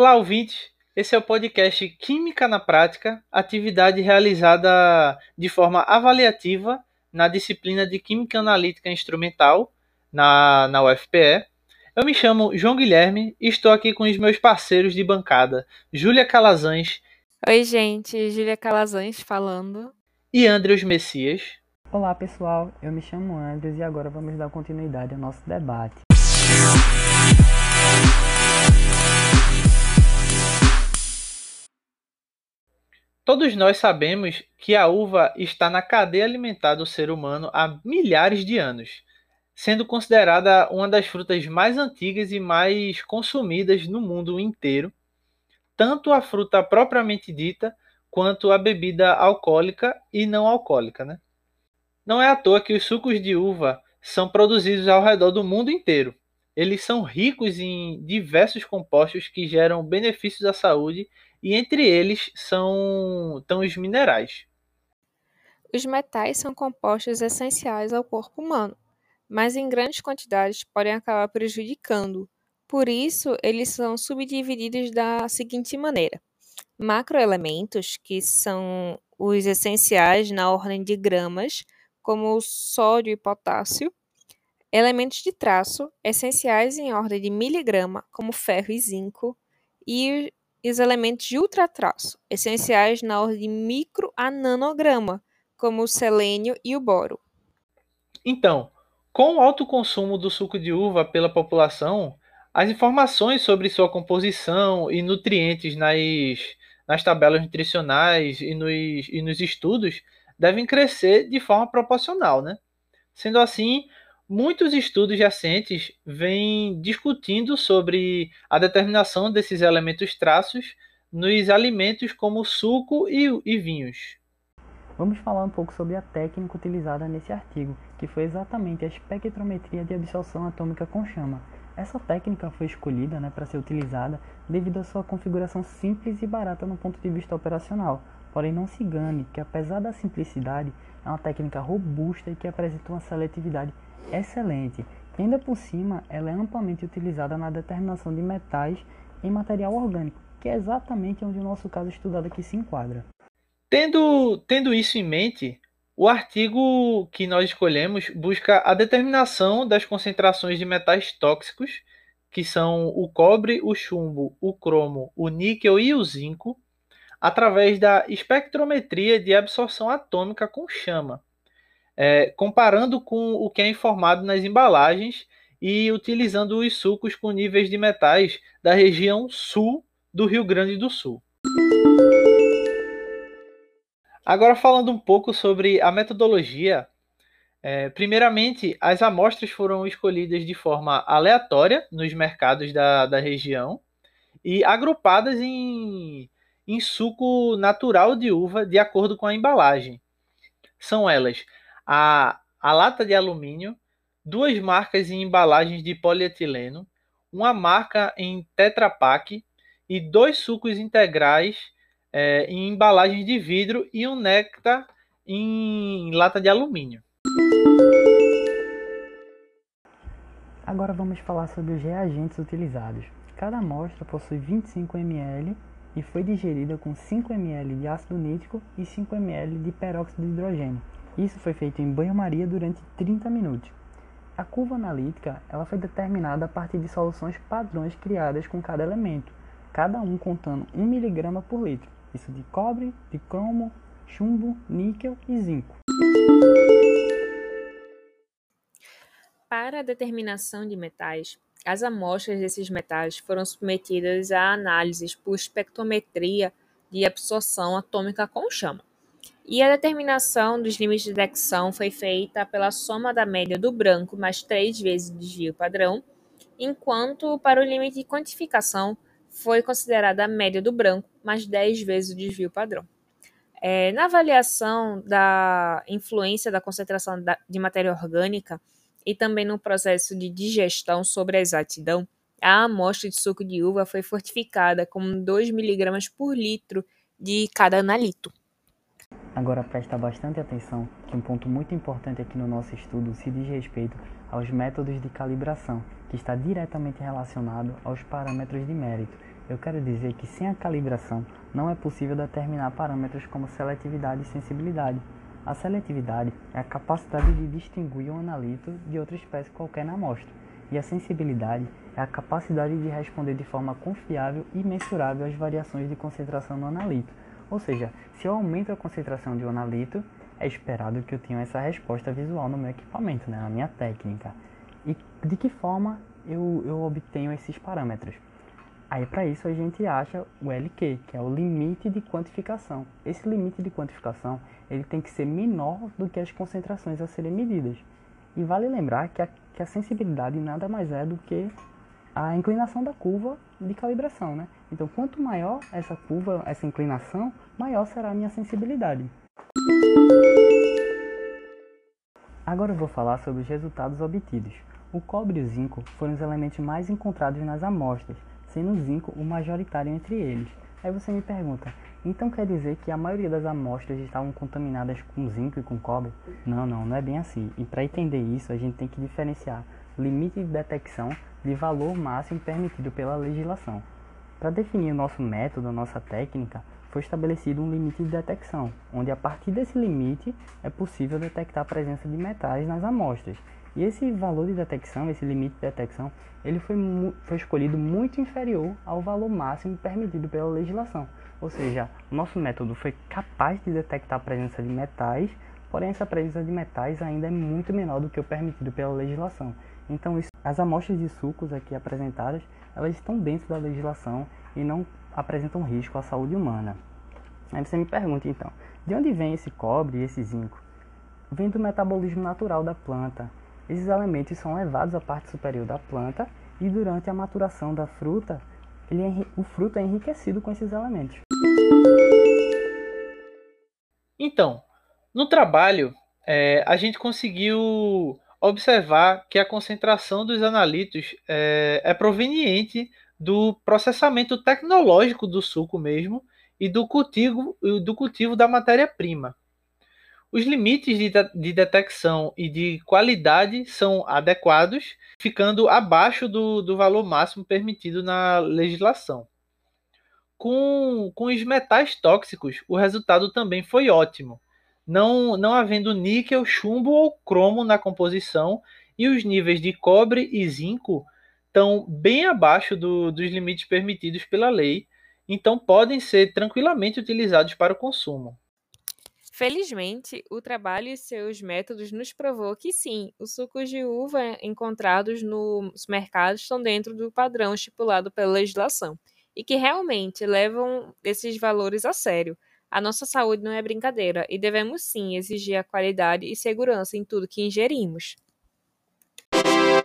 Olá, ouvintes! Esse é o podcast Química na Prática, atividade realizada de forma avaliativa na disciplina de Química Analítica Instrumental na, na UFPE. Eu me chamo João Guilherme e estou aqui com os meus parceiros de bancada, Júlia Calazans. Oi, gente, Júlia Calazans falando. E Andreus Messias. Olá, pessoal. Eu me chamo Andrews e agora vamos dar continuidade ao nosso debate. Todos nós sabemos que a uva está na cadeia alimentar do ser humano há milhares de anos, sendo considerada uma das frutas mais antigas e mais consumidas no mundo inteiro, tanto a fruta propriamente dita quanto a bebida alcoólica e não alcoólica. Né? Não é à toa que os sucos de uva são produzidos ao redor do mundo inteiro. Eles são ricos em diversos compostos que geram benefícios à saúde e entre eles são estão os minerais. Os metais são compostos essenciais ao corpo humano, mas em grandes quantidades podem acabar prejudicando. Por isso, eles são subdivididos da seguinte maneira: macroelementos, que são os essenciais na ordem de gramas, como o sódio e potássio, elementos de traço, essenciais em ordem de miligrama, como ferro e zinco, e os elementos de ultratraço, essenciais na ordem de micro a nanograma, como o selênio e o boro. Então, com o alto consumo do suco de uva pela população, as informações sobre sua composição e nutrientes nas, nas tabelas nutricionais e nos, e nos estudos devem crescer de forma proporcional, né? Sendo assim, Muitos estudos recentes vêm discutindo sobre a determinação desses elementos traços nos alimentos como suco e, e, vinhos. Vamos falar um pouco sobre a técnica utilizada nesse artigo, que foi exatamente a espectrometria de absorção atômica com chama. Essa técnica foi escolhida né, para ser utilizada devido à sua configuração simples e barata no ponto de vista operacional. Porém, não se engane que, apesar da simplicidade, é uma técnica robusta e que apresenta uma seletividade excelente, que ainda por cima ela é amplamente utilizada na determinação de metais em material orgânico, que é exatamente onde o nosso caso estudado aqui se enquadra. Tendo, tendo isso em mente, o artigo que nós escolhemos busca a determinação das concentrações de metais tóxicos, que são o cobre, o chumbo, o cromo, o níquel e o zinco, através da espectrometria de absorção atômica com chama, é, comparando com o que é informado nas embalagens e utilizando os sucos com níveis de metais da região sul do Rio Grande do Sul. Agora falando um pouco sobre a metodologia, é, primeiramente as amostras foram escolhidas de forma aleatória nos mercados da, da região e agrupadas em, em suco natural de uva de acordo com a embalagem. São elas a, a lata de alumínio, duas marcas em embalagens de polietileno, uma marca em Tetra Pak e dois sucos integrais é, em embalagens de vidro e um néctar em lata de alumínio. Agora vamos falar sobre os reagentes utilizados. Cada amostra possui 25 ml e foi digerida com 5 ml de ácido nítrico e 5 ml de peróxido de hidrogênio. Isso foi feito em banho-maria durante 30 minutos. A curva analítica ela foi determinada a partir de soluções padrões criadas com cada elemento, cada um contando 1 mg por litro. Isso de cobre, de cromo, chumbo, níquel e zinco. Para a determinação de metais, as amostras desses metais foram submetidas a análises por espectrometria de absorção atômica com chama. E a determinação dos limites de detecção foi feita pela soma da média do branco mais três vezes o desvio padrão, enquanto para o limite de quantificação foi considerada a média do branco mais 10 vezes o desvio padrão. É, na avaliação da influência da concentração de matéria orgânica e também no processo de digestão sobre a exatidão, a amostra de suco de uva foi fortificada com 2 mg por litro de cada analito. Agora presta bastante atenção que um ponto muito importante aqui no nosso estudo se diz respeito aos métodos de calibração, que está diretamente relacionado aos parâmetros de mérito. Eu quero dizer que sem a calibração não é possível determinar parâmetros como seletividade e sensibilidade. A seletividade é a capacidade de distinguir um analito de outra espécie qualquer na amostra, e a sensibilidade é a capacidade de responder de forma confiável e mensurável às variações de concentração no analito. Ou seja, se eu aumento a concentração de analito, é esperado que eu tenha essa resposta visual no meu equipamento, né, na minha técnica. E de que forma eu, eu obtenho esses parâmetros? Aí para isso a gente acha o LQ, que é o limite de quantificação. Esse limite de quantificação ele tem que ser menor do que as concentrações a serem medidas. E vale lembrar que a, que a sensibilidade nada mais é do que a inclinação da curva de calibração, né? Então, quanto maior essa curva, essa inclinação, maior será a minha sensibilidade. Agora eu vou falar sobre os resultados obtidos. O cobre e o zinco foram os elementos mais encontrados nas amostras, sendo o zinco o majoritário entre eles. Aí você me pergunta, então quer dizer que a maioria das amostras estavam contaminadas com zinco e com cobre? Não, não, não é bem assim. E para entender isso, a gente tem que diferenciar limite de detecção de valor máximo permitido pela legislação. Para definir o nosso método, a nossa técnica, foi estabelecido um limite de detecção, onde a partir desse limite é possível detectar a presença de metais nas amostras e esse valor de detecção, esse limite de detecção, ele foi, foi escolhido muito inferior ao valor máximo permitido pela legislação. Ou seja, o nosso método foi capaz de detectar a presença de metais, porém essa presença de metais ainda é muito menor do que o permitido pela legislação. Então, isso, as amostras de sucos aqui apresentadas, elas estão dentro da legislação e não apresentam risco à saúde humana. Aí você me pergunta então, de onde vem esse cobre e esse zinco? Vem do metabolismo natural da planta, esses elementos são levados à parte superior da planta e durante a maturação da fruta, ele, o fruto é enriquecido com esses elementos. Então, no trabalho, é, a gente conseguiu observar que a concentração dos analitos é, é proveniente do processamento tecnológico do suco mesmo e do cultivo, do cultivo da matéria-prima. Os limites de, de detecção e de qualidade são adequados, ficando abaixo do, do valor máximo permitido na legislação. Com, com os metais tóxicos, o resultado também foi ótimo, não, não havendo níquel, chumbo ou cromo na composição, e os níveis de cobre e zinco estão bem abaixo do, dos limites permitidos pela lei, então podem ser tranquilamente utilizados para o consumo. Felizmente, o trabalho e seus métodos nos provou que sim, os sucos de uva encontrados nos mercados estão dentro do padrão estipulado pela legislação e que realmente levam esses valores a sério. A nossa saúde não é brincadeira e devemos sim exigir a qualidade e segurança em tudo que ingerimos.